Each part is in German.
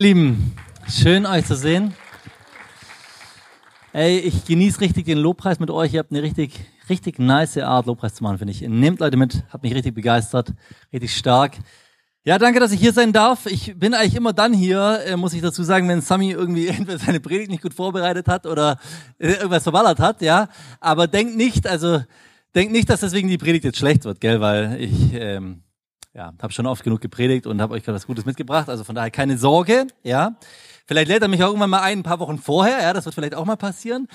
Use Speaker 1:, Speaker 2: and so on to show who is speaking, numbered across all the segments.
Speaker 1: Lieben, schön euch zu sehen. Ey, ich genieße richtig den Lobpreis mit euch. Ihr habt eine richtig, richtig nice Art, Lobpreis zu machen, finde ich. Nehmt Leute mit, hat mich richtig begeistert, richtig stark. Ja, danke, dass ich hier sein darf. Ich bin eigentlich immer dann hier, äh, muss ich dazu sagen, wenn Sami irgendwie entweder seine Predigt nicht gut vorbereitet hat oder äh, irgendwas verballert hat, ja. Aber denkt nicht, also denkt nicht, dass deswegen die Predigt jetzt schlecht wird, gell, weil ich ähm, ja, habe schon oft genug gepredigt und habe euch gerade was Gutes mitgebracht. Also von daher keine Sorge, ja. Vielleicht lädt er mich auch irgendwann mal ein, ein paar Wochen vorher, ja, das wird vielleicht auch mal passieren.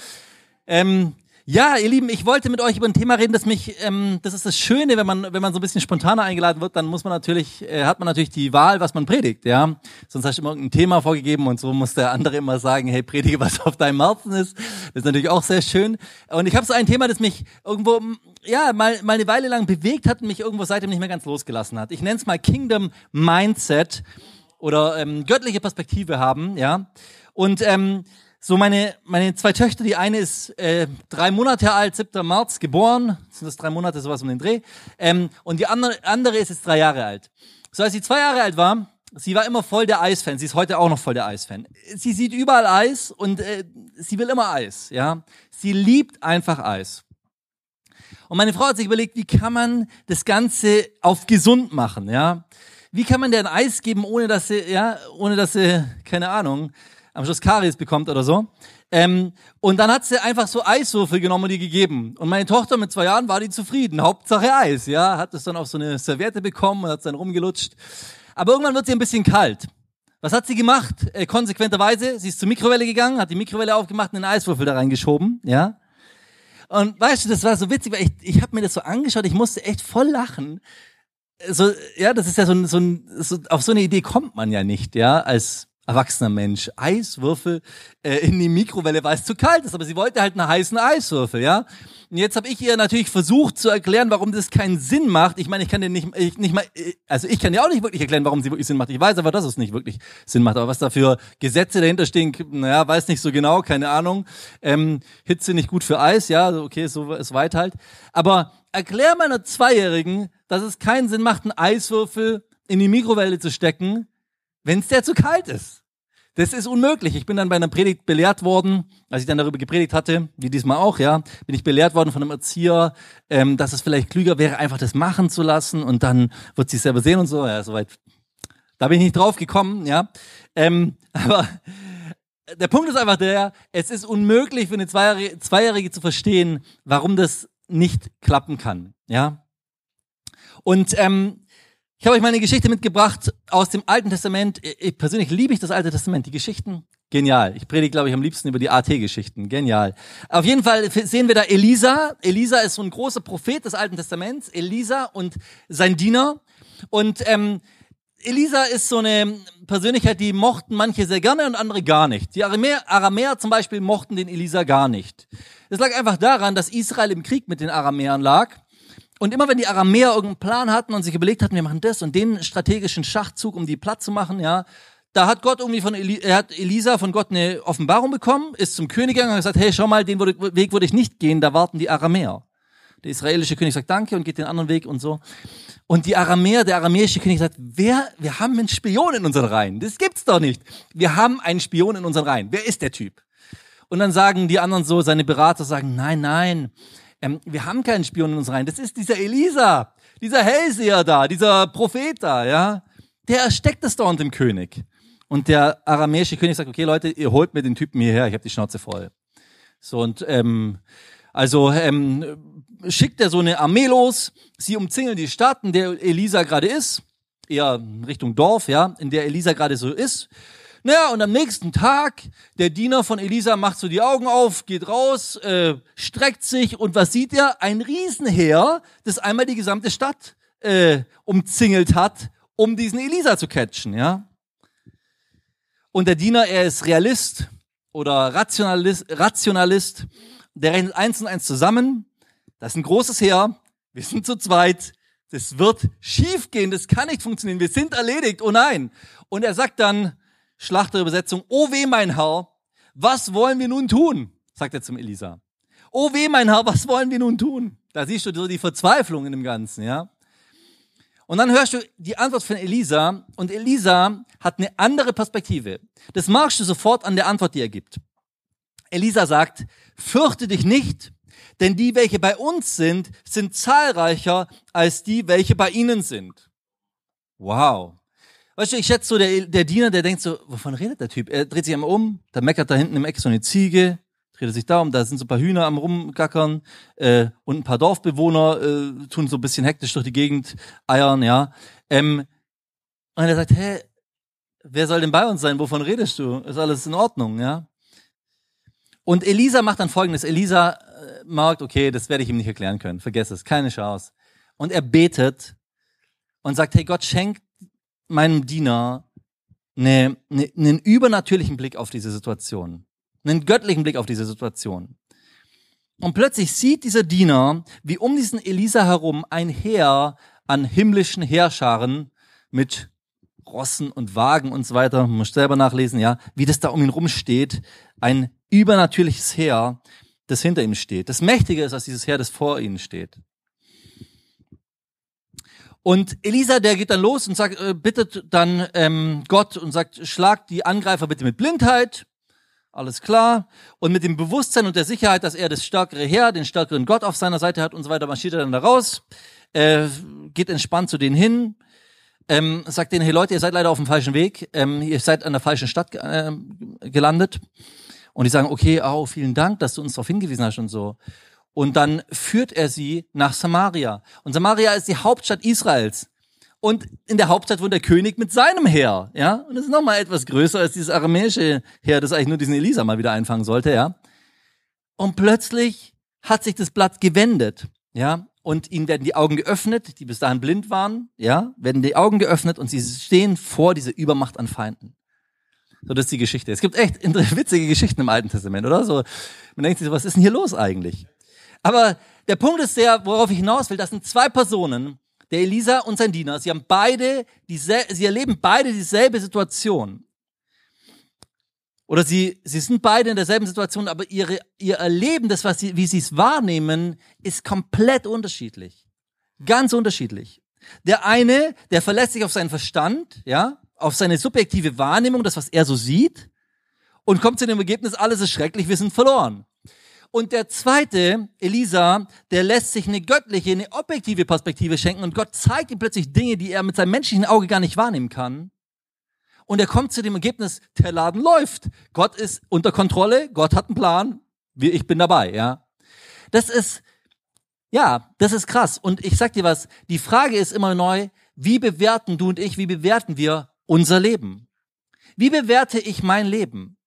Speaker 1: Ähm, ja, ihr Lieben, ich wollte mit euch über ein Thema reden, das mich, ähm, das ist das Schöne, wenn man, wenn man so ein bisschen spontaner eingeladen wird, dann muss man natürlich, äh, hat man natürlich die Wahl, was man predigt, ja. Sonst hast du immer irgendein Thema vorgegeben und so muss der andere immer sagen, hey, predige, was auf deinem Herzen ist. Das ist natürlich auch sehr schön. Und ich habe so ein Thema, das mich irgendwo, ja, mal, mal eine Weile lang bewegt hat und mich irgendwo seitdem nicht mehr ganz losgelassen hat. Ich nenne es mal Kingdom Mindset oder ähm, göttliche Perspektive haben, ja. Und ähm, so meine, meine zwei Töchter, die eine ist äh, drei Monate alt, 7. März geboren, sind das drei Monate, sowas um den Dreh, ähm, und die andere, andere ist jetzt drei Jahre alt. So als sie zwei Jahre alt war, sie war immer voll der Eisfan, sie ist heute auch noch voll der Eisfan. Sie sieht überall Eis und äh, sie will immer Eis, ja. Sie liebt einfach Eis. Und meine Frau hat sich überlegt, wie kann man das Ganze auf gesund machen, ja? Wie kann man der ein Eis geben, ohne dass sie, ja, ohne dass sie, keine Ahnung, am Schluss Karies bekommt oder so. Ähm, und dann hat sie einfach so Eiswürfel genommen und die gegeben. Und meine Tochter mit zwei Jahren war die zufrieden. Hauptsache Eis, ja. Hat es dann auf so eine Serviette bekommen und hat es dann rumgelutscht. Aber irgendwann wird sie ein bisschen kalt. Was hat sie gemacht? Äh, konsequenterweise, sie ist zur Mikrowelle gegangen, hat die Mikrowelle aufgemacht und einen Eiswürfel da reingeschoben, ja. Und weißt du, das war so witzig, weil ich, ich habe mir das so angeschaut, ich musste echt voll lachen. So, ja, das ist ja so ein, so ein, so, auf so eine Idee kommt man ja nicht, ja, als erwachsener Mensch Eiswürfel äh, in die Mikrowelle, weil es zu kalt ist. Aber sie wollte halt einen heißen Eiswürfel, ja. Und jetzt habe ich ihr natürlich versucht zu erklären, warum das keinen Sinn macht. Ich meine, ich kann dir nicht, ich, nicht mal, also ich kann dir auch nicht wirklich erklären, warum sie wirklich Sinn macht. Ich weiß aber, dass es nicht wirklich Sinn macht. Aber was da für Gesetze dahinter stehen, naja, weiß nicht so genau, keine Ahnung. Ähm, Hitze nicht gut für Eis, ja, okay, so ist weit halt. Aber erklär meiner Zweijährigen, dass es keinen Sinn macht, einen Eiswürfel in die Mikrowelle zu stecken, wenn es der zu kalt ist. Das ist unmöglich. Ich bin dann bei einer Predigt belehrt worden, als ich dann darüber gepredigt hatte, wie diesmal auch, ja, bin ich belehrt worden von einem Erzieher, ähm, dass es vielleicht klüger wäre, einfach das machen zu lassen und dann wird sie es selber sehen und so. Ja, soweit. Da bin ich nicht drauf gekommen, ja. Ähm, aber der Punkt ist einfach der, es ist unmöglich für eine Zweijährige, Zweijährige zu verstehen, warum das nicht klappen kann, ja. Und ähm, ich habe euch mal eine Geschichte mitgebracht aus dem Alten Testament. Ich persönlich liebe ich das Alte Testament. Die Geschichten, genial. Ich predige, glaube ich, am liebsten über die AT-Geschichten. Genial. Auf jeden Fall sehen wir da Elisa. Elisa ist so ein großer Prophet des Alten Testaments. Elisa und sein Diener. Und ähm, Elisa ist so eine Persönlichkeit, die mochten manche sehr gerne und andere gar nicht. Die Aramäer, Aramäer zum Beispiel mochten den Elisa gar nicht. Das lag einfach daran, dass Israel im Krieg mit den Aramäern lag und immer wenn die Aramäer irgendeinen Plan hatten und sich überlegt hatten, wir machen das und den strategischen Schachzug, um die platt zu machen, ja, da hat Gott irgendwie von Eli er hat Elisa von Gott eine Offenbarung bekommen, ist zum König gegangen und hat gesagt, hey, schau mal, den Weg würde ich nicht gehen, da warten die Aramäer. Der israelische König sagt Danke und geht den anderen Weg und so. Und die Aramäer, der aramäische König sagt, wer, wir haben einen Spion in unseren Reihen. Das gibt's doch nicht. Wir haben einen Spion in unseren Reihen. Wer ist der Typ? Und dann sagen die anderen so, seine Berater sagen, nein, nein, ähm, wir haben keinen Spion in uns rein. Das ist dieser Elisa, dieser Hellseher da, dieser Prophet da, ja. Der ersteckt es da unter dem König. Und der aramäische König sagt, okay Leute, ihr holt mir den Typen hierher, ich habe die Schnauze voll. So und ähm, also ähm, schickt er so eine Armee los, sie umzingeln die Stadt, in der Elisa gerade ist, eher Richtung Dorf, ja, in der Elisa gerade so ist. Naja, und am nächsten Tag, der Diener von Elisa macht so die Augen auf, geht raus, äh, streckt sich und was sieht er? Ein Riesenheer, das einmal die gesamte Stadt äh, umzingelt hat, um diesen Elisa zu catchen, ja. Und der Diener, er ist Realist oder Rationalist, Rationalist, der rechnet eins und eins zusammen. Das ist ein großes Heer, wir sind zu zweit, das wird schiefgehen, das kann nicht funktionieren, wir sind erledigt, oh nein. Und er sagt dann, Schlachterübersetzung, oh weh, mein Herr, was wollen wir nun tun? sagt er zum Elisa. Oh weh, mein Herr, was wollen wir nun tun? Da siehst du so die Verzweiflung in dem Ganzen, ja. Und dann hörst du die Antwort von Elisa und Elisa hat eine andere Perspektive. Das magst du sofort an der Antwort, die er gibt. Elisa sagt, fürchte dich nicht, denn die, welche bei uns sind, sind zahlreicher als die, welche bei ihnen sind. Wow. Weißt du, ich schätze so, der, der Diener, der denkt so, wovon redet der Typ? Er dreht sich einmal um, da meckert da hinten im Eck so eine Ziege, dreht er sich da um, da sind so ein paar Hühner am rumgackern äh, und ein paar Dorfbewohner äh, tun so ein bisschen hektisch durch die Gegend eiern, ja. Ähm, und er sagt, hä, wer soll denn bei uns sein? Wovon redest du? Ist alles in Ordnung, ja? Und Elisa macht dann folgendes. Elisa äh, merkt, okay, das werde ich ihm nicht erklären können. Vergesst es, keine Chance. Und er betet und sagt, hey Gott, schenk meinem Diener eine, eine, einen übernatürlichen Blick auf diese Situation einen göttlichen Blick auf diese Situation. Und plötzlich sieht dieser Diener, wie um diesen Elisa herum ein Heer an himmlischen Heerscharen mit Rossen und Wagen und so weiter, muss selber nachlesen, ja, wie das da um ihn rumsteht, ein übernatürliches Heer, das hinter ihm steht. Das Mächtige ist als dieses Heer, das vor ihnen steht. Und Elisa, der geht dann los und sagt, äh, bittet dann ähm, Gott und sagt, schlag die Angreifer bitte mit Blindheit alles klar. Und mit dem Bewusstsein und der Sicherheit, dass er das stärkere Herr, den stärkeren Gott auf seiner Seite hat und so weiter, marschiert er dann da raus, äh, geht entspannt zu denen hin, ähm, sagt denen, hey Leute, ihr seid leider auf dem falschen Weg, ähm, ihr seid an der falschen Stadt äh, gelandet. Und die sagen, okay, oh, vielen Dank, dass du uns darauf hingewiesen hast und so. Und dann führt er sie nach Samaria. Und Samaria ist die Hauptstadt Israels. Und in der Hauptstadt wohnt der König mit seinem Heer, ja. Und das ist nochmal etwas größer als dieses aramäische Heer, das eigentlich nur diesen Elisa mal wieder einfangen sollte, ja. Und plötzlich hat sich das Blatt gewendet, ja. Und ihnen werden die Augen geöffnet, die bis dahin blind waren, ja, werden die Augen geöffnet und sie stehen vor dieser Übermacht an Feinden. So, das ist die Geschichte. Es gibt echt witzige Geschichten im Alten Testament, oder? So, man denkt sich so, was ist denn hier los eigentlich? Aber der Punkt ist der, worauf ich hinaus will, das sind zwei Personen, der Elisa und sein Diener, sie haben beide, sie erleben beide dieselbe Situation. Oder sie, sie sind beide in derselben Situation, aber ihre, ihr Erleben, das, was sie, wie sie es wahrnehmen, ist komplett unterschiedlich. Ganz unterschiedlich. Der eine, der verlässt sich auf seinen Verstand, ja, auf seine subjektive Wahrnehmung, das, was er so sieht, und kommt zu dem Ergebnis, alles ist schrecklich, wir sind verloren. Und der zweite, Elisa, der lässt sich eine göttliche, eine objektive Perspektive schenken und Gott zeigt ihm plötzlich Dinge, die er mit seinem menschlichen Auge gar nicht wahrnehmen kann. Und er kommt zu dem Ergebnis, der Laden läuft. Gott ist unter Kontrolle, Gott hat einen Plan, ich bin dabei, ja. Das ist, ja, das ist krass. Und ich sag dir was, die Frage ist immer neu, wie bewerten du und ich, wie bewerten wir unser Leben? Wie bewerte ich mein Leben?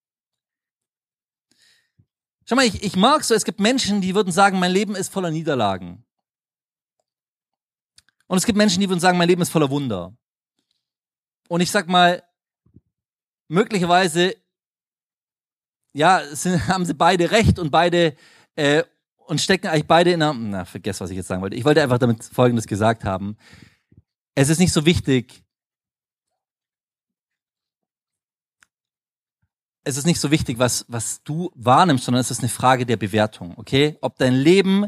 Speaker 1: Schau mal, ich, ich mag so, es gibt Menschen, die würden sagen, mein Leben ist voller Niederlagen. Und es gibt Menschen, die würden sagen, mein Leben ist voller Wunder. Und ich sag mal, möglicherweise, ja, sind, haben sie beide recht und beide, äh, und stecken eigentlich beide in einer, na, vergesst, was ich jetzt sagen wollte. Ich wollte einfach damit Folgendes gesagt haben. Es ist nicht so wichtig, es ist nicht so wichtig, was, was du wahrnimmst, sondern es ist eine Frage der Bewertung, okay? Ob dein Leben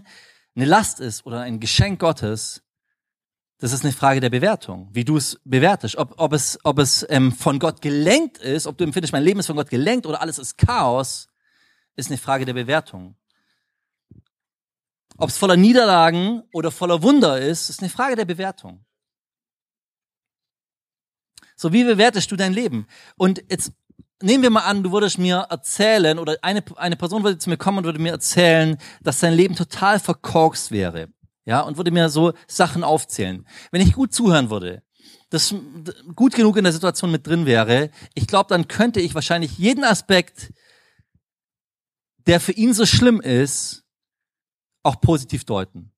Speaker 1: eine Last ist oder ein Geschenk Gottes, das ist eine Frage der Bewertung, wie du es bewertest. Ob, ob es, ob es ähm, von Gott gelenkt ist, ob du empfindest, mein Leben ist von Gott gelenkt oder alles ist Chaos, ist eine Frage der Bewertung. Ob es voller Niederlagen oder voller Wunder ist, ist eine Frage der Bewertung. So, wie bewertest du dein Leben? Und jetzt nehmen wir mal an, du würdest mir erzählen, oder eine, eine Person würde zu mir kommen und würde mir erzählen, dass sein Leben total verkorkst wäre. Ja, und würde mir so Sachen aufzählen. Wenn ich gut zuhören würde, das gut genug in der Situation mit drin wäre, ich glaube, dann könnte ich wahrscheinlich jeden Aspekt, der für ihn so schlimm ist, auch positiv deuten.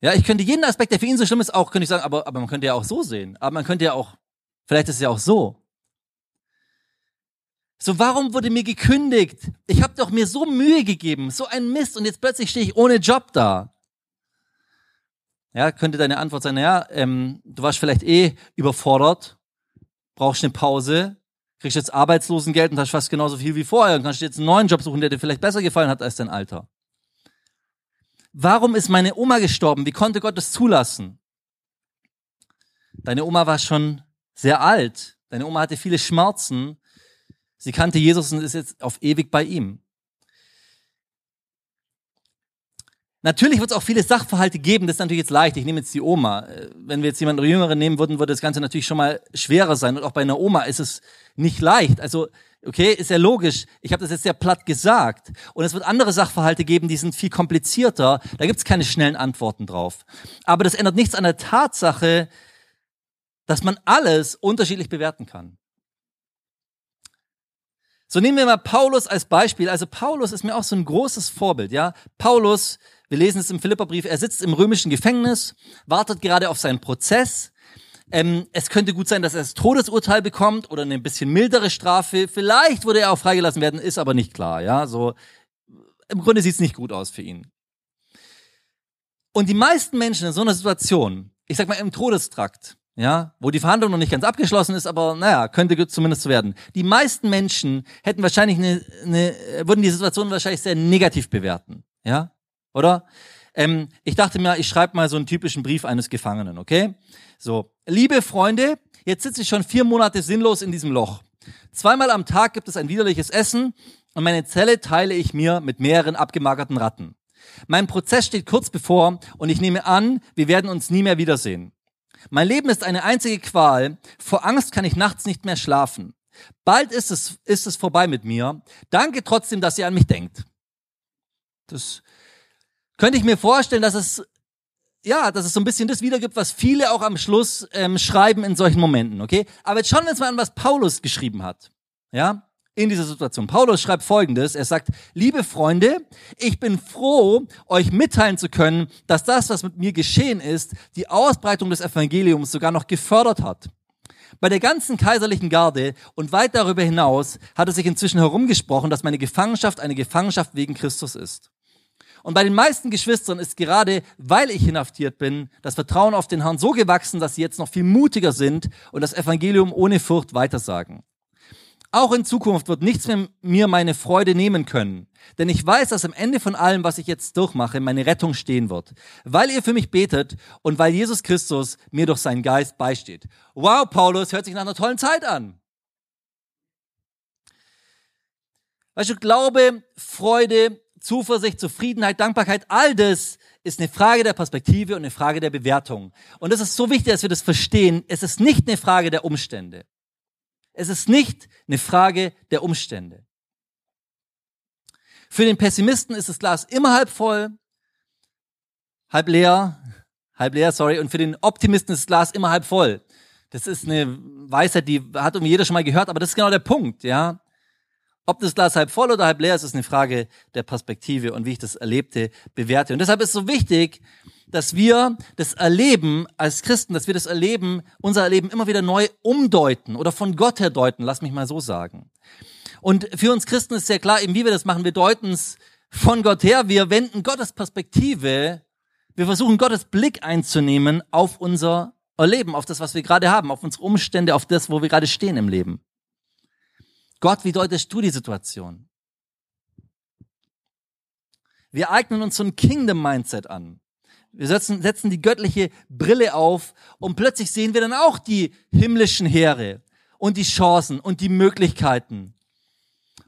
Speaker 1: Ja, ich könnte jeden Aspekt, der für ihn so schlimm ist, auch, könnte ich sagen, aber, aber man könnte ja auch so sehen. Aber man könnte ja auch, vielleicht ist es ja auch so. So, warum wurde mir gekündigt? Ich habe doch mir so Mühe gegeben, so ein Mist und jetzt plötzlich stehe ich ohne Job da. Ja, könnte deine Antwort sein, ja, ähm, du warst vielleicht eh überfordert, brauchst eine Pause, kriegst jetzt Arbeitslosengeld und hast fast genauso viel wie vorher und kannst jetzt einen neuen Job suchen, der dir vielleicht besser gefallen hat als dein Alter. Warum ist meine Oma gestorben? Wie konnte Gott das zulassen? Deine Oma war schon sehr alt. Deine Oma hatte viele Schmerzen. Sie kannte Jesus und ist jetzt auf ewig bei ihm. Natürlich wird es auch viele Sachverhalte geben, das ist natürlich jetzt leicht. Ich nehme jetzt die Oma. Äh, wenn wir jetzt jemanden Jüngeren nehmen würden, würde das Ganze natürlich schon mal schwerer sein. Und auch bei einer Oma ist es nicht leicht. Also, okay, ist ja logisch. Ich habe das jetzt sehr platt gesagt. Und es wird andere Sachverhalte geben, die sind viel komplizierter. Da gibt es keine schnellen Antworten drauf. Aber das ändert nichts an der Tatsache, dass man alles unterschiedlich bewerten kann. So nehmen wir mal Paulus als Beispiel. Also Paulus ist mir auch so ein großes Vorbild, ja. Paulus wir lesen es im Philipperbrief. Er sitzt im römischen Gefängnis, wartet gerade auf seinen Prozess. Ähm, es könnte gut sein, dass er das Todesurteil bekommt oder eine bisschen mildere Strafe. Vielleicht würde er auch freigelassen werden, ist aber nicht klar. Ja, so im Grunde sieht es nicht gut aus für ihn. Und die meisten Menschen in so einer Situation, ich sag mal im Todestrakt, ja, wo die Verhandlung noch nicht ganz abgeschlossen ist, aber naja, könnte zumindest werden. Die meisten Menschen hätten wahrscheinlich eine, eine würden die Situation wahrscheinlich sehr negativ bewerten. Ja, oder? Ähm, ich dachte mir, ich schreibe mal so einen typischen Brief eines Gefangenen, okay? So, liebe Freunde, jetzt sitze ich schon vier Monate sinnlos in diesem Loch. Zweimal am Tag gibt es ein widerliches Essen und meine Zelle teile ich mir mit mehreren abgemagerten Ratten. Mein Prozess steht kurz bevor und ich nehme an, wir werden uns nie mehr wiedersehen. Mein Leben ist eine einzige Qual. Vor Angst kann ich nachts nicht mehr schlafen. Bald ist es, ist es vorbei mit mir. Danke trotzdem, dass ihr an mich denkt. Das könnte ich mir vorstellen, dass es ja, dass es so ein bisschen das wiedergibt, was viele auch am Schluss ähm, schreiben in solchen Momenten, okay? Aber jetzt schauen wir uns mal an, was Paulus geschrieben hat, ja, in dieser Situation. Paulus schreibt Folgendes, er sagt, liebe Freunde, ich bin froh, euch mitteilen zu können, dass das, was mit mir geschehen ist, die Ausbreitung des Evangeliums sogar noch gefördert hat. Bei der ganzen kaiserlichen Garde und weit darüber hinaus hat es sich inzwischen herumgesprochen, dass meine Gefangenschaft eine Gefangenschaft wegen Christus ist. Und bei den meisten Geschwistern ist gerade, weil ich inhaftiert bin, das Vertrauen auf den Herrn so gewachsen, dass sie jetzt noch viel mutiger sind und das Evangelium ohne Furcht weitersagen. Auch in Zukunft wird nichts mehr mir meine Freude nehmen können. Denn ich weiß, dass am Ende von allem, was ich jetzt durchmache, meine Rettung stehen wird. Weil ihr für mich betet und weil Jesus Christus mir durch seinen Geist beisteht. Wow, Paulus, hört sich nach einer tollen Zeit an. Weißt du, Glaube, Freude, Zuversicht, Zufriedenheit, Dankbarkeit, all das ist eine Frage der Perspektive und eine Frage der Bewertung. Und es ist so wichtig, dass wir das verstehen. Es ist nicht eine Frage der Umstände. Es ist nicht eine Frage der Umstände. Für den Pessimisten ist das Glas immer halb voll, halb leer, halb leer, sorry. Und für den Optimisten ist das Glas immer halb voll. Das ist eine Weisheit, die hat irgendwie jeder schon mal gehört, aber das ist genau der Punkt, ja. Ob das Glas halb voll oder halb leer ist, ist eine Frage der Perspektive und wie ich das Erlebte bewerte. Und deshalb ist es so wichtig, dass wir das Erleben als Christen, dass wir das Erleben, unser Erleben immer wieder neu umdeuten oder von Gott her deuten, lass mich mal so sagen. Und für uns Christen ist sehr klar, eben wie wir das machen, wir deuten es von Gott her, wir wenden Gottes Perspektive, wir versuchen Gottes Blick einzunehmen auf unser Erleben, auf das, was wir gerade haben, auf unsere Umstände, auf das, wo wir gerade stehen im Leben. Gott, wie deutest du die Situation? Wir eignen uns so ein Kingdom-Mindset an. Wir setzen, setzen die göttliche Brille auf und plötzlich sehen wir dann auch die himmlischen Heere und die Chancen und die Möglichkeiten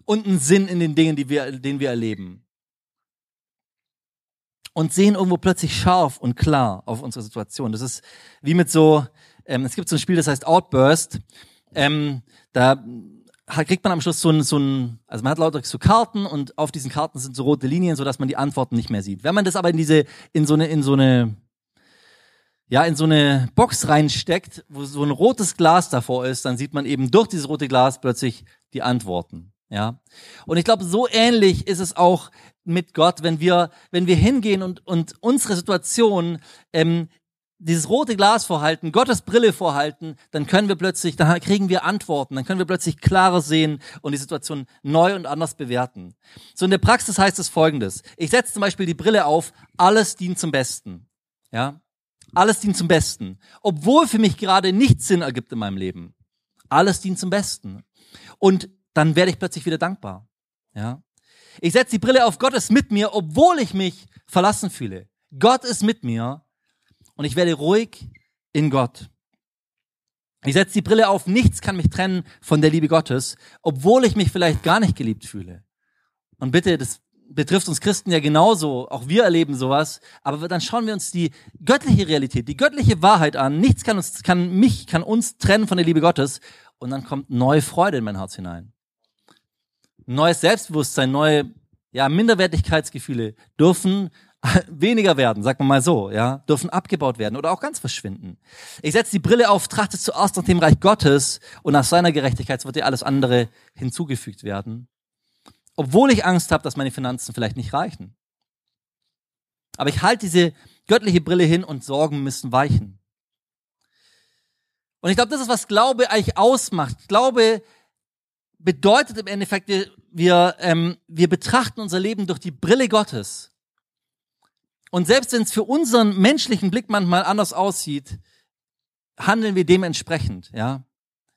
Speaker 1: und einen Sinn in den Dingen, die wir, den wir erleben. Und sehen irgendwo plötzlich scharf und klar auf unsere Situation. Das ist wie mit so, ähm, es gibt so ein Spiel, das heißt Outburst. Ähm, da kriegt man am Schluss so ein, so ein, also man hat lauter so Karten und auf diesen Karten sind so rote Linien, so dass man die Antworten nicht mehr sieht. Wenn man das aber in diese, in so eine, in so eine, ja, in so eine Box reinsteckt, wo so ein rotes Glas davor ist, dann sieht man eben durch dieses rote Glas plötzlich die Antworten. Ja. Und ich glaube, so ähnlich ist es auch mit Gott, wenn wir, wenn wir hingehen und, und unsere Situation ähm, dieses rote Glas vorhalten, Gottes Brille vorhalten, dann können wir plötzlich, dann kriegen wir Antworten, dann können wir plötzlich klarer sehen und die Situation neu und anders bewerten. So in der Praxis heißt es folgendes. Ich setze zum Beispiel die Brille auf, alles dient zum Besten. Ja? Alles dient zum Besten. Obwohl für mich gerade nichts Sinn ergibt in meinem Leben. Alles dient zum Besten. Und dann werde ich plötzlich wieder dankbar. Ja? Ich setze die Brille auf, Gott ist mit mir, obwohl ich mich verlassen fühle. Gott ist mit mir und ich werde ruhig in Gott. Ich setze die Brille auf, nichts kann mich trennen von der Liebe Gottes, obwohl ich mich vielleicht gar nicht geliebt fühle. Und bitte, das betrifft uns Christen ja genauso, auch wir erleben sowas, aber dann schauen wir uns die göttliche Realität, die göttliche Wahrheit an. Nichts kann uns, kann mich, kann uns trennen von der Liebe Gottes. Und dann kommt neue Freude in mein Herz hinein. Neues Selbstbewusstsein, neue, ja, Minderwertigkeitsgefühle dürfen weniger werden, sagt man mal so, ja, dürfen abgebaut werden oder auch ganz verschwinden. Ich setze die Brille auf, trachte zuerst nach dem Reich Gottes und nach seiner Gerechtigkeit wird dir alles andere hinzugefügt werden. Obwohl ich Angst habe, dass meine Finanzen vielleicht nicht reichen. Aber ich halte diese göttliche Brille hin und Sorgen müssen weichen. Und ich glaube, das ist, was Glaube eigentlich ausmacht. Glaube bedeutet im Endeffekt, wir, wir, ähm, wir betrachten unser Leben durch die Brille Gottes. Und selbst wenn es für unseren menschlichen Blick manchmal anders aussieht, handeln wir dementsprechend, ja.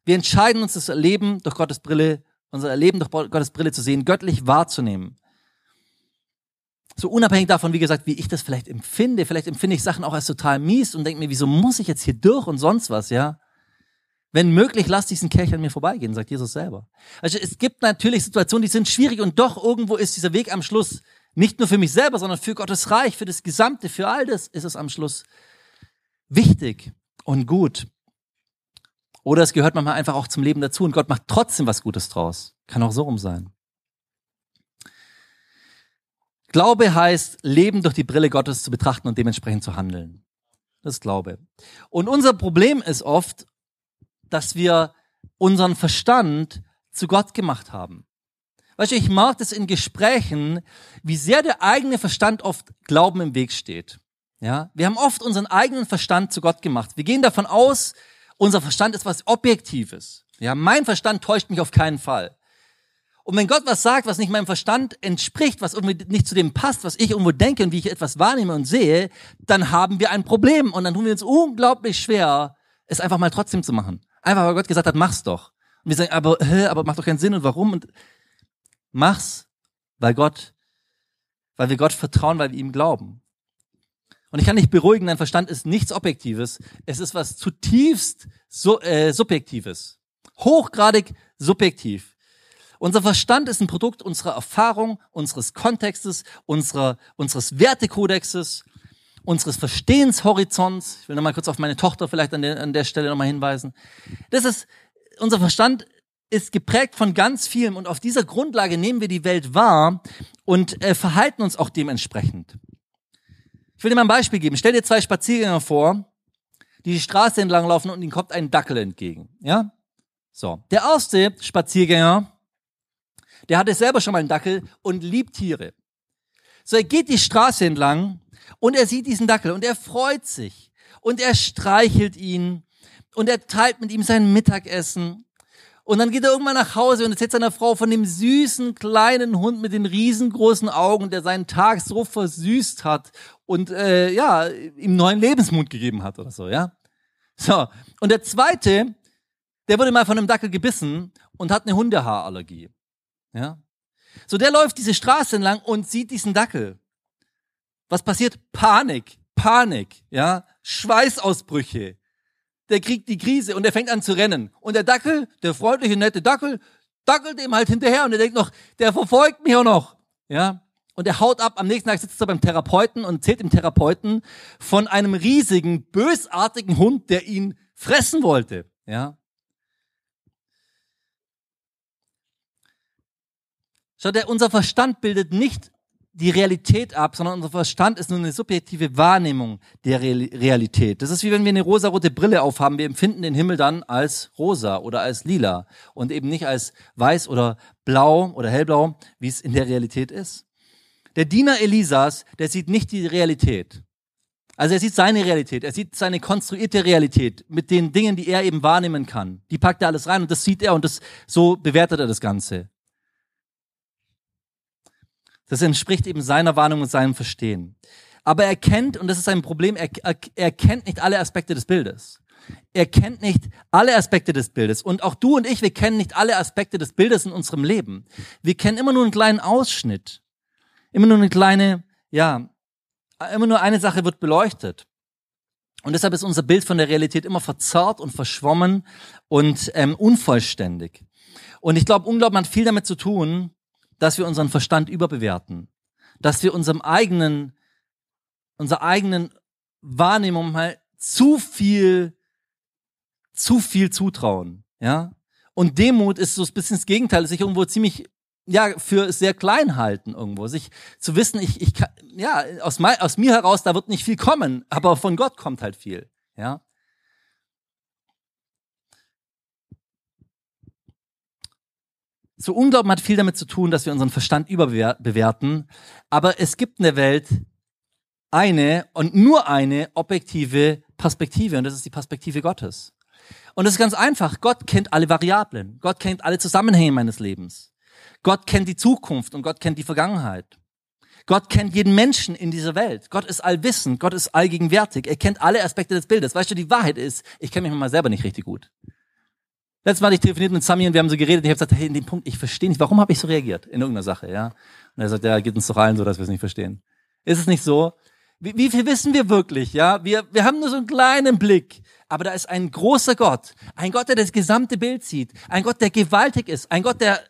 Speaker 1: Wir entscheiden uns, das Leben durch Gottes Brille, unser Leben durch Gottes Brille zu sehen, göttlich wahrzunehmen. So unabhängig davon, wie gesagt, wie ich das vielleicht empfinde, vielleicht empfinde ich Sachen auch als total mies und denke mir, wieso muss ich jetzt hier durch und sonst was, ja? Wenn möglich, lass diesen Kelch an mir vorbeigehen, sagt Jesus selber. Also es gibt natürlich Situationen, die sind schwierig und doch irgendwo ist dieser Weg am Schluss nicht nur für mich selber, sondern für Gottes Reich, für das Gesamte, für all das ist es am Schluss wichtig und gut. Oder es gehört manchmal einfach auch zum Leben dazu und Gott macht trotzdem was Gutes draus. Kann auch so rum sein. Glaube heißt, Leben durch die Brille Gottes zu betrachten und dementsprechend zu handeln. Das ist Glaube. Und unser Problem ist oft, dass wir unseren Verstand zu Gott gemacht haben. Weißt du, ich mag das in Gesprächen, wie sehr der eigene Verstand oft Glauben im Weg steht. Ja, wir haben oft unseren eigenen Verstand zu Gott gemacht. Wir gehen davon aus, unser Verstand ist was Objektives. Ja, mein Verstand täuscht mich auf keinen Fall. Und wenn Gott was sagt, was nicht meinem Verstand entspricht, was irgendwie nicht zu dem passt, was ich irgendwo denke und wie ich etwas wahrnehme und sehe, dann haben wir ein Problem und dann tun wir uns unglaublich schwer, es einfach mal trotzdem zu machen. Einfach weil Gott gesagt hat, mach's doch. Und wir sagen, aber, hä, aber macht doch keinen Sinn und warum? Und Mach's, weil Gott, weil wir Gott vertrauen, weil wir ihm glauben. Und ich kann dich beruhigen, dein Verstand ist nichts Objektives. Es ist was zutiefst so, äh, Subjektives. Hochgradig subjektiv. Unser Verstand ist ein Produkt unserer Erfahrung, unseres Kontextes, unserer, unseres Wertekodexes, unseres Verstehenshorizonts. Ich will nochmal kurz auf meine Tochter vielleicht an der, an der Stelle nochmal hinweisen. Das ist, unser Verstand ist geprägt von ganz vielem und auf dieser Grundlage nehmen wir die Welt wahr und äh, verhalten uns auch dementsprechend. Ich will dir mal ein Beispiel geben. Stell dir zwei Spaziergänger vor, die die Straße entlang laufen und ihnen kommt ein Dackel entgegen. Ja? So. Der erste Spaziergänger, der hatte selber schon mal einen Dackel und liebt Tiere. So, er geht die Straße entlang und er sieht diesen Dackel und er freut sich und er streichelt ihn und er teilt mit ihm sein Mittagessen und dann geht er irgendwann nach Hause und erzählt seiner Frau von dem süßen kleinen Hund mit den riesengroßen Augen, der seinen Tag so versüßt hat und äh, ja ihm neuen Lebensmut gegeben hat oder so, ja. So und der zweite, der wurde mal von einem Dackel gebissen und hat eine Hundehaarallergie, ja. So der läuft diese Straße entlang und sieht diesen Dackel. Was passiert? Panik, Panik, ja, Schweißausbrüche, der kriegt die Krise und der fängt an zu rennen. Und der Dackel, der freundliche, nette Dackel, dackelt ihm halt hinterher und er denkt noch, der verfolgt mich auch noch. Ja. Und er haut ab. Am nächsten Tag sitzt er beim Therapeuten und zählt dem Therapeuten von einem riesigen, bösartigen Hund, der ihn fressen wollte. Ja. Schau, der, unser Verstand bildet nicht die Realität ab, sondern unser Verstand ist nur eine subjektive Wahrnehmung der Realität. Das ist wie wenn wir eine rosarote Brille aufhaben. Wir empfinden den Himmel dann als rosa oder als lila und eben nicht als weiß oder blau oder hellblau, wie es in der Realität ist. Der Diener Elisas, der sieht nicht die Realität. Also er sieht seine Realität, er sieht seine konstruierte Realität mit den Dingen, die er eben wahrnehmen kann. Die packt er alles rein und das sieht er und das, so bewertet er das Ganze. Das entspricht eben seiner Warnung und seinem Verstehen. Aber er kennt, und das ist ein Problem, er, er, er kennt nicht alle Aspekte des Bildes. Er kennt nicht alle Aspekte des Bildes. Und auch du und ich, wir kennen nicht alle Aspekte des Bildes in unserem Leben. Wir kennen immer nur einen kleinen Ausschnitt. Immer nur eine kleine, ja, immer nur eine Sache wird beleuchtet. Und deshalb ist unser Bild von der Realität immer verzerrt und verschwommen und ähm, unvollständig. Und ich glaube, Unglauben hat viel damit zu tun, dass wir unseren Verstand überbewerten, dass wir unserem eigenen, unserer eigenen Wahrnehmung mal zu viel, zu viel zutrauen, ja. Und Demut ist so ein bisschen das Gegenteil, sich irgendwo ziemlich ja, für sehr klein halten irgendwo. Sich zu wissen, ich, ich kann, ja, aus, mein, aus mir heraus, da wird nicht viel kommen, aber von Gott kommt halt viel, ja. So Unglauben hat viel damit zu tun, dass wir unseren Verstand überbewerten, aber es gibt in der Welt eine und nur eine objektive Perspektive und das ist die Perspektive Gottes. Und das ist ganz einfach. Gott kennt alle Variablen. Gott kennt alle Zusammenhänge meines Lebens. Gott kennt die Zukunft und Gott kennt die Vergangenheit. Gott kennt jeden Menschen in dieser Welt. Gott ist allwissend, Gott ist allgegenwärtig. Er kennt alle Aspekte des Bildes. Weißt du, die Wahrheit ist, ich kenne mich mal selber nicht richtig gut. Letztes Mal hatte ich telefoniert mit Sami und wir haben so geredet und ich habe gesagt, hey, in dem Punkt, ich verstehe nicht, warum habe ich so reagiert in irgendeiner Sache, ja? Und er sagt, ja, geht uns doch allen so, dass wir es nicht verstehen. Ist es nicht so? Wie, wie viel wissen wir wirklich, ja? Wir, wir haben nur so einen kleinen Blick. Aber da ist ein großer Gott. Ein Gott, der das gesamte Bild sieht. Ein Gott, der gewaltig ist. Ein Gott, der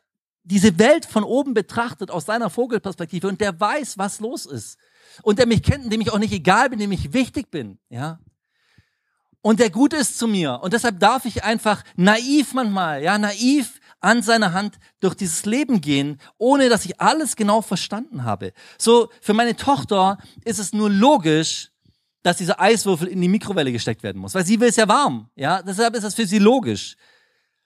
Speaker 1: diese Welt von oben betrachtet aus seiner Vogelperspektive und der weiß, was los ist. Und der mich kennt, dem ich auch nicht egal bin, dem ich wichtig bin, ja. Und der gut ist zu mir. Und deshalb darf ich einfach naiv manchmal, ja, naiv an seiner Hand durch dieses Leben gehen, ohne dass ich alles genau verstanden habe. So, für meine Tochter ist es nur logisch, dass dieser Eiswürfel in die Mikrowelle gesteckt werden muss, weil sie will es ja warm, ja. Deshalb ist das für sie logisch.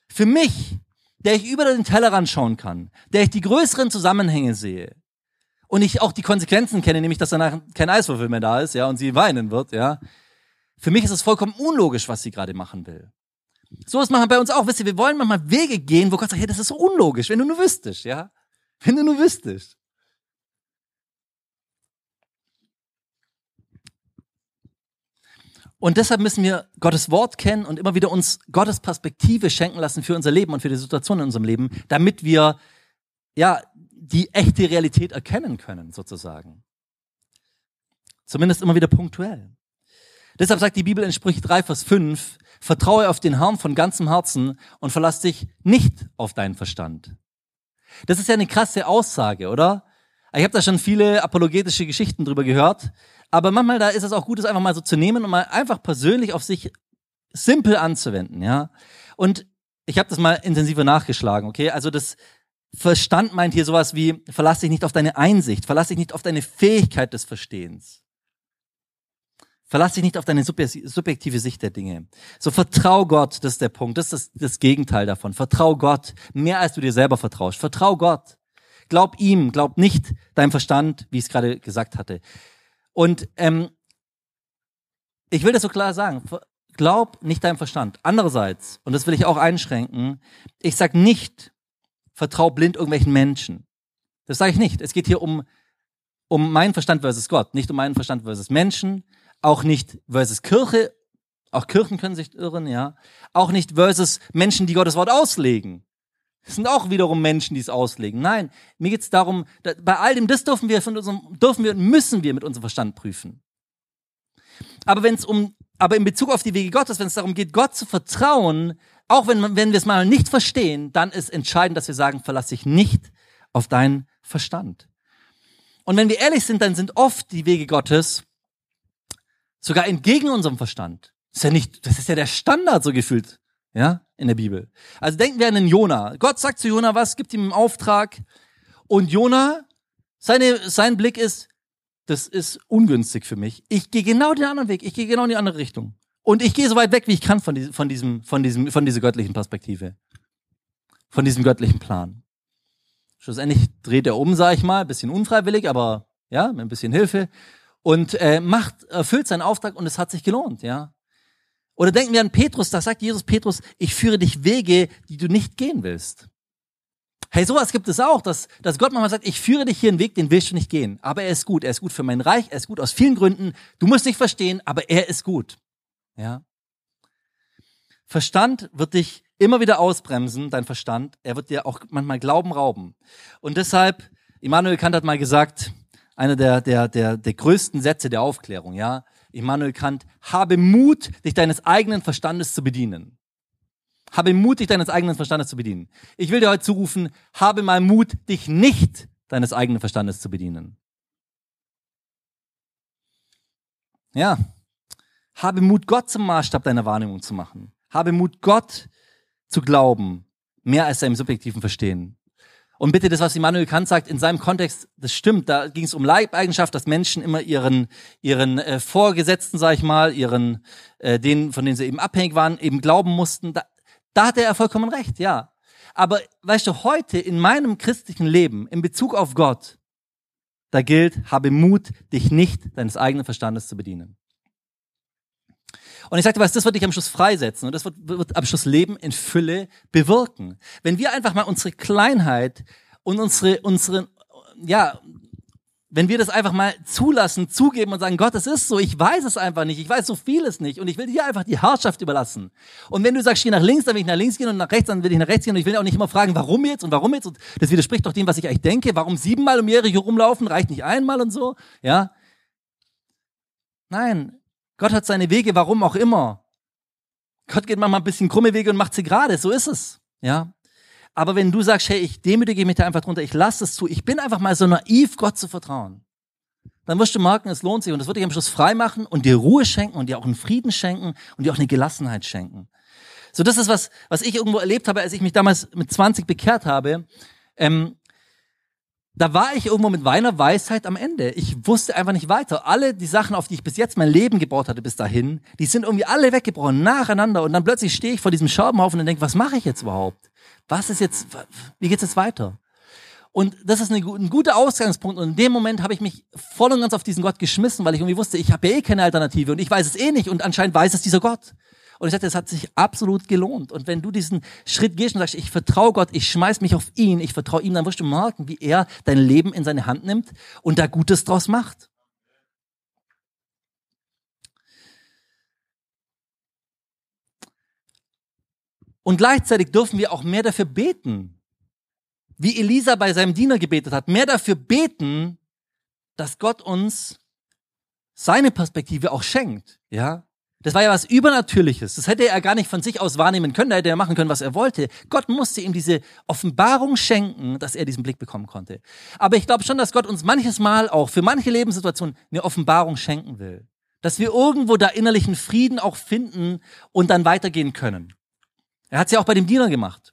Speaker 1: Für mich, der ich über den Tellerrand schauen kann, der ich die größeren Zusammenhänge sehe und ich auch die Konsequenzen kenne, nämlich dass danach kein Eiswürfel mehr da ist, ja, und sie weinen wird, ja. Für mich ist es vollkommen unlogisch, was sie gerade machen will. So ist manchmal bei uns auch. Wisst ihr, wir wollen manchmal Wege gehen, wo Gott sagt, hey, das ist so unlogisch, wenn du nur wüsstest, ja. Wenn du nur wüsstest. Und deshalb müssen wir Gottes Wort kennen und immer wieder uns Gottes Perspektive schenken lassen für unser Leben und für die Situation in unserem Leben, damit wir ja die echte Realität erkennen können, sozusagen. Zumindest immer wieder punktuell. Deshalb sagt die Bibel in Sprüche 3, Vers 5, vertraue auf den Herrn von ganzem Herzen und verlass dich nicht auf deinen Verstand. Das ist ja eine krasse Aussage, oder? Ich habe da schon viele apologetische Geschichten drüber gehört, aber manchmal da ist es auch gut, es einfach mal so zu nehmen und mal einfach persönlich auf sich simpel anzuwenden, ja. Und ich habe das mal intensiver nachgeschlagen, okay? Also das Verstand meint hier sowas wie, verlass dich nicht auf deine Einsicht, verlass dich nicht auf deine Fähigkeit des Verstehens. Verlass dich nicht auf deine subjektive Sicht der Dinge. So vertrau Gott, das ist der Punkt, das ist das, Gegenteil davon. Vertrau Gott, mehr als du dir selber vertraust. Vertrau Gott. Glaub ihm, glaub nicht deinem Verstand, wie ich es gerade gesagt hatte. Und ähm, ich will das so klar sagen, glaub nicht deinem Verstand. Andererseits, und das will ich auch einschränken, ich sag nicht, vertrau blind irgendwelchen Menschen. Das sage ich nicht. Es geht hier um, um meinen Verstand versus Gott, nicht um meinen Verstand versus Menschen, auch nicht versus Kirche, auch Kirchen können sich irren, ja, auch nicht versus Menschen, die Gottes Wort auslegen. Es sind auch wiederum Menschen, die es auslegen. Nein, mir geht es darum, bei all dem, das dürfen wir von unserem, dürfen wir und müssen wir mit unserem Verstand prüfen. Aber wenn es um, aber in Bezug auf die Wege Gottes, wenn es darum geht, Gott zu vertrauen, auch wenn, wenn wir es mal nicht verstehen, dann ist entscheidend, dass wir sagen, verlass dich nicht auf deinen Verstand. Und wenn wir ehrlich sind, dann sind oft die Wege Gottes sogar entgegen unserem Verstand. Das ist ja nicht, das ist ja der Standard so gefühlt ja, in der Bibel. Also denken wir an den Jona. Gott sagt zu Jona was, gibt ihm einen Auftrag. Und Jona, seine, sein Blick ist, das ist ungünstig für mich. Ich gehe genau den anderen Weg. Ich gehe genau in die andere Richtung. Und ich gehe so weit weg, wie ich kann von, diesem, von diesem, von diesem, von dieser göttlichen Perspektive. Von diesem göttlichen Plan. Schlussendlich dreht er um, sag ich mal, bisschen unfreiwillig, aber ja, mit ein bisschen Hilfe. Und äh, macht, erfüllt seinen Auftrag und es hat sich gelohnt, ja. Oder denken wir an Petrus, da sagt Jesus Petrus, ich führe dich Wege, die du nicht gehen willst. Hey, sowas gibt es auch, dass, dass Gott manchmal sagt, ich führe dich hier einen Weg, den willst du nicht gehen. Aber er ist gut, er ist gut für mein Reich, er ist gut aus vielen Gründen. Du musst nicht verstehen, aber er ist gut. Ja. Verstand wird dich immer wieder ausbremsen, dein Verstand. Er wird dir auch manchmal Glauben rauben. Und deshalb, Immanuel Kant hat mal gesagt, einer der, der, der, der größten Sätze der Aufklärung, ja. Immanuel Kant, habe Mut, dich deines eigenen Verstandes zu bedienen. Habe Mut, dich deines eigenen Verstandes zu bedienen. Ich will dir heute zurufen, habe mal Mut, dich nicht deines eigenen Verstandes zu bedienen. Ja. Habe Mut, Gott zum Maßstab deiner Wahrnehmung zu machen. Habe Mut, Gott zu glauben, mehr als seinem subjektiven Verstehen. Und bitte das, was Immanuel Kant sagt, in seinem Kontext, das stimmt. Da ging es um Leibeigenschaft, dass Menschen immer ihren ihren äh, Vorgesetzten, sag ich mal, ihren äh, denen, von denen sie eben abhängig waren, eben glauben mussten. Da, da hat er vollkommen recht, ja. Aber weißt du, heute in meinem christlichen Leben, in Bezug auf Gott, da gilt, habe Mut, dich nicht deines eigenen Verstandes zu bedienen. Und ich sagte, was, das wird dich am Schluss freisetzen und das wird, wird am Schluss Leben in Fülle bewirken. Wenn wir einfach mal unsere Kleinheit und unsere, unsere, ja, wenn wir das einfach mal zulassen, zugeben und sagen, Gott, es ist so, ich weiß es einfach nicht, ich weiß so vieles nicht und ich will dir einfach die Herrschaft überlassen. Und wenn du sagst, geh nach links, dann will ich nach links gehen und nach rechts, dann will ich nach rechts gehen und ich will auch nicht immer fragen, warum jetzt und warum jetzt und das widerspricht doch dem, was ich eigentlich denke. Warum siebenmal um Jahre hier rumlaufen, reicht nicht einmal und so, ja? Nein, Gott hat seine Wege, warum auch immer. Gott geht manchmal ein bisschen krumme Wege und macht sie gerade, so ist es, ja? Aber wenn du sagst, hey, ich demütige mich da einfach drunter, ich lasse es zu, ich bin einfach mal so naiv, Gott zu vertrauen, dann wirst du merken, es lohnt sich und es wird dich am Schluss frei machen und dir Ruhe schenken und dir auch einen Frieden schenken und dir auch eine Gelassenheit schenken. So, das ist was, was ich irgendwo erlebt habe, als ich mich damals mit 20 bekehrt habe. Ähm, da war ich irgendwo mit meiner Weisheit am Ende. Ich wusste einfach nicht weiter. Alle die Sachen, auf die ich bis jetzt mein Leben gebaut hatte bis dahin, die sind irgendwie alle weggebrochen, nacheinander. Und dann plötzlich stehe ich vor diesem Scherbenhaufen und denke, was mache ich jetzt überhaupt? Was ist jetzt, wie geht's jetzt weiter? Und das ist eine, ein guter Ausgangspunkt. Und in dem Moment habe ich mich voll und ganz auf diesen Gott geschmissen, weil ich irgendwie wusste, ich habe ja eh keine Alternative und ich weiß es eh nicht. Und anscheinend weiß es dieser Gott. Und ich sagte, es hat sich absolut gelohnt. Und wenn du diesen Schritt gehst und sagst, ich vertraue Gott, ich schmeiß mich auf ihn, ich vertraue ihm, dann wirst du merken, wie er dein Leben in seine Hand nimmt und da Gutes draus macht. Und gleichzeitig dürfen wir auch mehr dafür beten, wie Elisa bei seinem Diener gebetet hat, mehr dafür beten, dass Gott uns seine Perspektive auch schenkt, ja? Das war ja was Übernatürliches. Das hätte er gar nicht von sich aus wahrnehmen können. Da hätte er machen können, was er wollte. Gott musste ihm diese Offenbarung schenken, dass er diesen Blick bekommen konnte. Aber ich glaube schon, dass Gott uns manches Mal auch für manche Lebenssituationen eine Offenbarung schenken will. Dass wir irgendwo da innerlichen Frieden auch finden und dann weitergehen können. Er hat es ja auch bei dem Diener gemacht.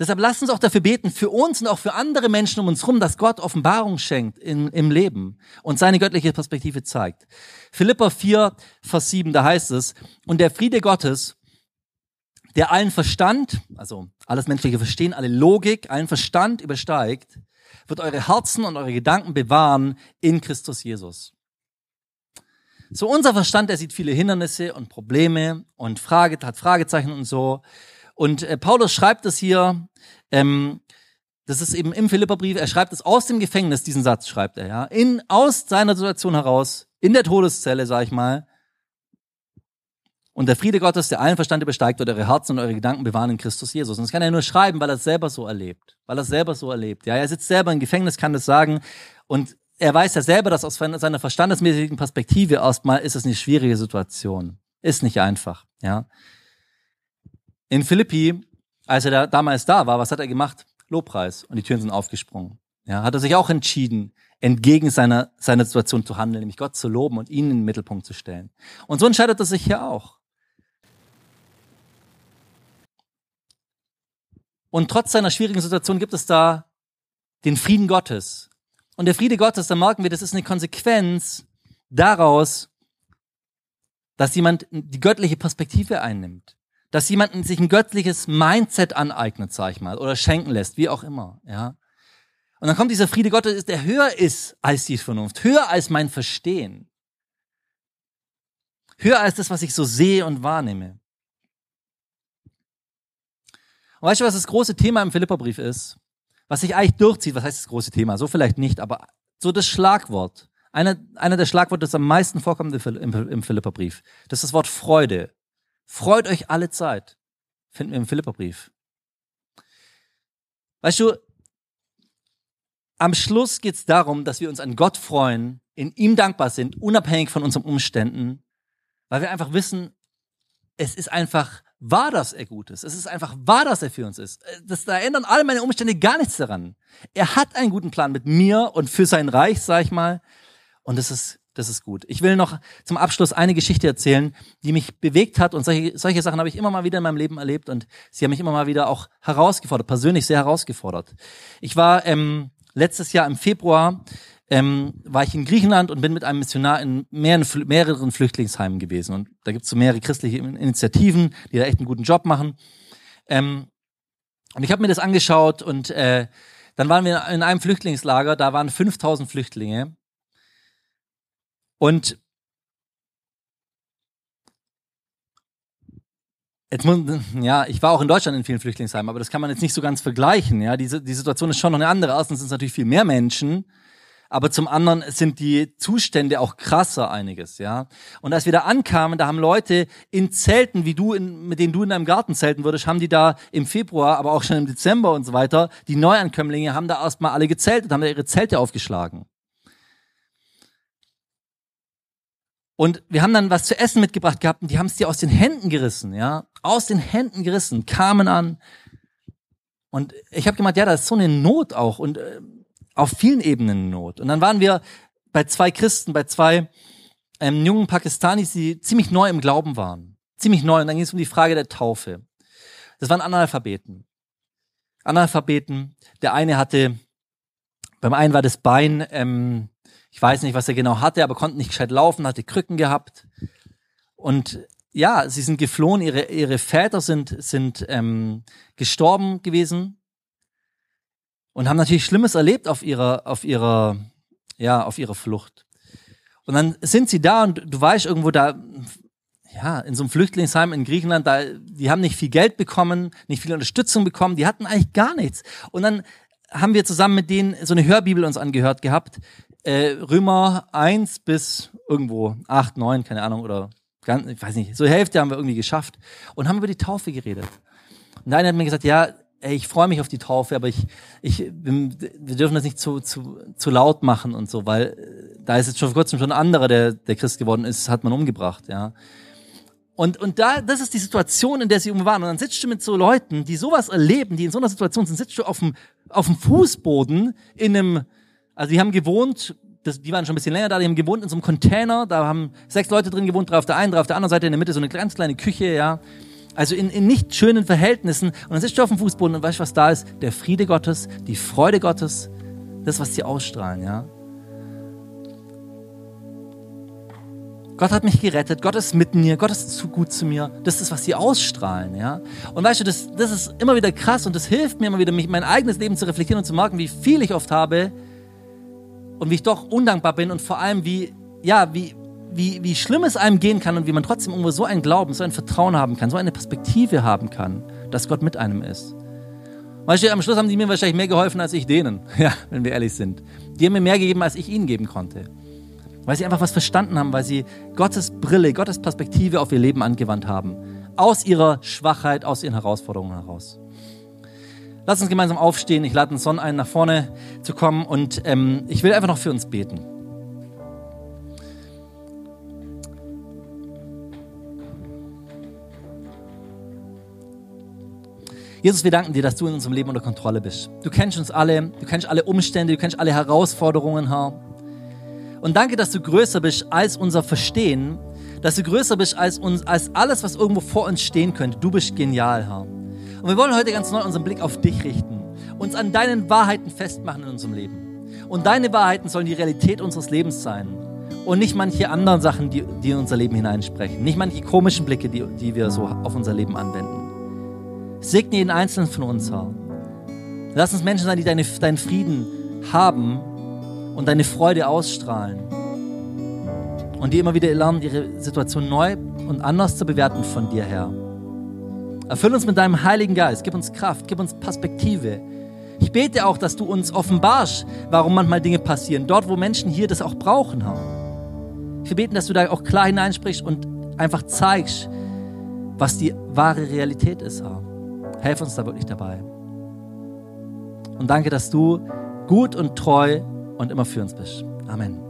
Speaker 1: Deshalb lasst uns auch dafür beten, für uns und auch für andere Menschen um uns herum, dass Gott Offenbarung schenkt in, im Leben und seine göttliche Perspektive zeigt. Philippa 4, Vers 7, da heißt es, und der Friede Gottes, der allen Verstand, also alles menschliche Verstehen, alle Logik, allen Verstand übersteigt, wird eure Herzen und eure Gedanken bewahren in Christus Jesus. So unser Verstand, der sieht viele Hindernisse und Probleme und Frage, hat Fragezeichen und so. Und äh, Paulus schreibt es hier, ähm, das ist eben im Philipperbrief, er schreibt es aus dem Gefängnis, diesen Satz schreibt er, ja, in, aus seiner Situation heraus, in der Todeszelle, sag ich mal. Und der Friede Gottes, der allen Verstand übersteigt, wird eure Herzen und eure Gedanken bewahren in Christus Jesus. Und das kann er nur schreiben, weil er es selber so erlebt. Weil er es selber so erlebt. Ja, er sitzt selber im Gefängnis, kann das sagen. Und er weiß ja selber, dass aus seiner verstandesmäßigen Perspektive erstmal ist es eine schwierige Situation. Ist nicht einfach, ja. In Philippi, als er da, damals da war, was hat er gemacht? Lobpreis. Und die Türen sind aufgesprungen. Ja, hat er sich auch entschieden, entgegen seiner, seiner Situation zu handeln, nämlich Gott zu loben und ihn in den Mittelpunkt zu stellen. Und so entscheidet er sich hier auch. Und trotz seiner schwierigen Situation gibt es da den Frieden Gottes. Und der Friede Gottes, da merken wir, das ist eine Konsequenz daraus, dass jemand die göttliche Perspektive einnimmt dass jemand sich ein göttliches Mindset aneignet, sag ich mal, oder schenken lässt, wie auch immer, ja. Und dann kommt dieser Friede Gottes, der höher ist als die Vernunft, höher als mein Verstehen, höher als das, was ich so sehe und wahrnehme. Und weißt du, was das große Thema im Philipperbrief ist? Was sich eigentlich durchzieht, was heißt das große Thema? So vielleicht nicht, aber so das Schlagwort. Einer, einer der Schlagworte, das am meisten vorkommt im, im Philipperbrief. Das ist das Wort Freude. Freut euch alle Zeit. Finden wir im Philipperbrief. Weißt du, am Schluss geht es darum, dass wir uns an Gott freuen, in ihm dankbar sind, unabhängig von unseren Umständen, weil wir einfach wissen, es ist einfach wahr, dass er gut ist. Es ist einfach wahr, dass er für uns ist. Das, da ändern alle meine Umstände gar nichts daran. Er hat einen guten Plan mit mir und für sein Reich, sag ich mal. Und das ist das ist gut. Ich will noch zum Abschluss eine Geschichte erzählen, die mich bewegt hat und solche, solche Sachen habe ich immer mal wieder in meinem Leben erlebt und sie haben mich immer mal wieder auch herausgefordert, persönlich sehr herausgefordert. Ich war ähm, letztes Jahr im Februar ähm, war ich in Griechenland und bin mit einem Missionar in mehreren, mehreren Flüchtlingsheimen gewesen. Und da gibt es so mehrere christliche Initiativen, die da echt einen guten Job machen. Ähm, und ich habe mir das angeschaut und äh, dann waren wir in einem Flüchtlingslager, da waren 5000 Flüchtlinge und Jetzt muss, ja, ich war auch in Deutschland in vielen Flüchtlingsheimen, aber das kann man jetzt nicht so ganz vergleichen. Ja, die, die Situation ist schon noch eine andere. Erstens sind es natürlich viel mehr Menschen, aber zum anderen sind die Zustände auch krasser einiges. Ja, und als wir da ankamen, da haben Leute in Zelten, wie du, in, mit denen du in deinem Garten zelten würdest, haben die da im Februar, aber auch schon im Dezember und so weiter, die Neuankömmlinge haben da erstmal alle gezeltet, haben da ihre Zelte aufgeschlagen. Und wir haben dann was zu essen mitgebracht gehabt und die haben es dir aus den Händen gerissen, ja, aus den Händen gerissen, kamen an. Und ich habe gemeint, ja, da ist so eine Not auch und äh, auf vielen Ebenen Not. Und dann waren wir bei zwei Christen, bei zwei ähm, jungen Pakistanis, die ziemlich neu im Glauben waren. Ziemlich neu. Und dann ging es um die Frage der Taufe. Das waren Analphabeten. Analphabeten. Der eine hatte, beim einen war das Bein ähm, ich weiß nicht, was er genau hatte, aber konnte nicht gescheit laufen, hatte Krücken gehabt. Und ja, sie sind geflohen, ihre, ihre Väter sind, sind ähm, gestorben gewesen und haben natürlich Schlimmes erlebt auf ihrer, auf ihrer, ja, auf ihrer Flucht. Und dann sind sie da und du weißt irgendwo da, ja, in so einem Flüchtlingsheim in Griechenland, da, die haben nicht viel Geld bekommen, nicht viel Unterstützung bekommen, die hatten eigentlich gar nichts. Und dann haben wir zusammen mit denen so eine Hörbibel uns angehört gehabt, äh, Römer 1 bis irgendwo 8, 9, keine Ahnung, oder ganz, ich weiß nicht, so Hälfte haben wir irgendwie geschafft und haben über die Taufe geredet. Und einer hat mir gesagt, ja, ey, ich freue mich auf die Taufe, aber ich, ich, wir dürfen das nicht zu, zu, zu laut machen und so, weil äh, da ist jetzt schon vor kurzem schon ein anderer, der, der Christ geworden ist, hat man umgebracht, ja. Und, und da, das ist die Situation, in der sie waren. Und dann sitzt du mit so Leuten, die sowas erleben, die in so einer Situation sind, sitzt du auf dem, auf dem Fußboden in einem, also die haben gewohnt, das, die waren schon ein bisschen länger da, die haben gewohnt in so einem Container, da haben sechs Leute drin gewohnt, drei auf der einen, drei auf der anderen Seite, in der Mitte so eine ganz kleine Küche, ja. Also in, in nicht schönen Verhältnissen. Und dann sitzt du auf dem Fußboden und weißt, was da ist? Der Friede Gottes, die Freude Gottes, das, was sie ausstrahlen, ja. Gott hat mich gerettet, Gott ist mit mir, Gott ist zu gut zu mir. Das ist, was sie ausstrahlen, ja. Und weißt du, das, das ist immer wieder krass und das hilft mir immer wieder, mich mein eigenes Leben zu reflektieren und zu merken, wie viel ich oft habe, und wie ich doch undankbar bin und vor allem wie, ja, wie, wie, wie schlimm es einem gehen kann und wie man trotzdem irgendwo so ein Glauben, so ein Vertrauen haben kann, so eine Perspektive haben kann, dass Gott mit einem ist. Weißt du, am Schluss haben die mir wahrscheinlich mehr geholfen als ich denen, ja, wenn wir ehrlich sind. Die haben mir mehr gegeben, als ich ihnen geben konnte. Weil sie einfach was verstanden haben, weil sie Gottes Brille, Gottes Perspektive auf ihr Leben angewandt haben. Aus ihrer Schwachheit, aus ihren Herausforderungen heraus. Lass uns gemeinsam aufstehen. Ich lade uns Son ein, nach vorne zu kommen und ähm, ich will einfach noch für uns beten. Jesus, wir danken dir, dass du in unserem Leben unter Kontrolle bist. Du kennst uns alle, du kennst alle Umstände, du kennst alle Herausforderungen, Herr. Und danke, dass du größer bist als unser Verstehen, dass du größer bist als, uns, als alles, was irgendwo vor uns stehen könnte. Du bist genial, Herr. Und wir wollen heute ganz neu unseren Blick auf dich richten, uns an deinen Wahrheiten festmachen in unserem Leben. Und deine Wahrheiten sollen die Realität unseres Lebens sein und nicht manche anderen Sachen, die, die in unser Leben hineinsprechen, nicht manche komischen Blicke, die, die wir so auf unser Leben anwenden. Segne jeden Einzelnen von uns, Herr. Lass uns Menschen sein, die deine, deinen Frieden haben und deine Freude ausstrahlen. Und die immer wieder lernen, ihre Situation neu und anders zu bewerten von dir, Herr. Erfüll uns mit deinem Heiligen Geist. Gib uns Kraft, gib uns Perspektive. Ich bete auch, dass du uns offenbarst, warum manchmal Dinge passieren. Dort, wo Menschen hier das auch brauchen haben. Wir beten, dass du da auch klar hineinsprichst und einfach zeigst, was die wahre Realität ist. Helf uns da wirklich dabei. Und danke, dass du gut und treu und immer für uns bist. Amen.